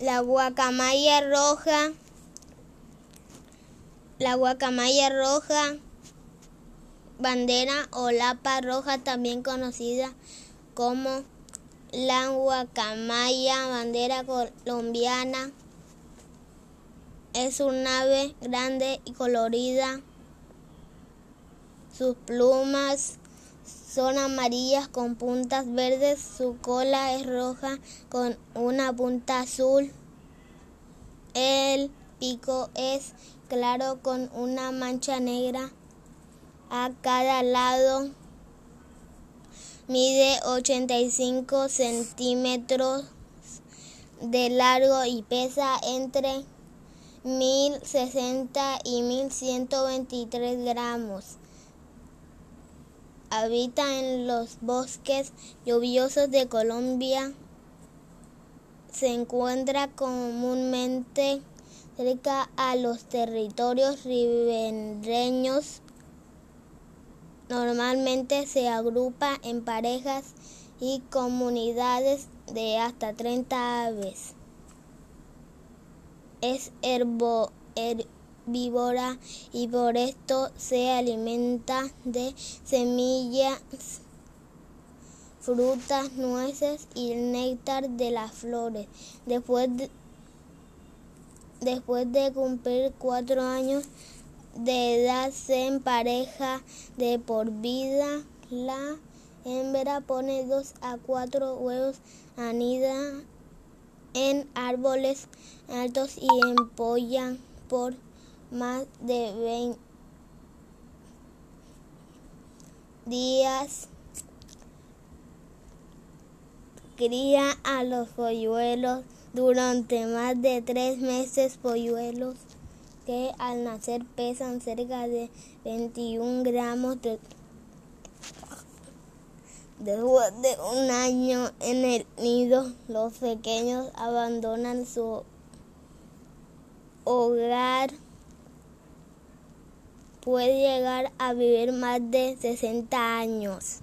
La guacamaya roja, la guacamaya roja, bandera o lapa roja, también conocida como la guacamaya, bandera colombiana, es un ave grande y colorida. Sus plumas son amarillas con puntas verdes, su cola es roja con una punta azul. El pico es claro con una mancha negra a cada lado. Mide 85 centímetros de largo y pesa entre 1060 y 1123 gramos. Habita en los bosques lluviosos de Colombia. Se encuentra comúnmente cerca a los territorios ribereños. Normalmente se agrupa en parejas y comunidades de hasta 30 aves. Es herbo, víbora y por esto se alimenta de semillas, frutas, nueces y el néctar de las flores. Después de, después de cumplir cuatro años de edad se empareja de por vida. La hembra pone dos a cuatro huevos, anida en árboles altos y empollan por más de 20 días cría a los polluelos durante más de tres meses. Polluelos que al nacer pesan cerca de 21 gramos de Después de un año en el nido, los pequeños abandonan su hogar puede llegar a vivir más de 60 años.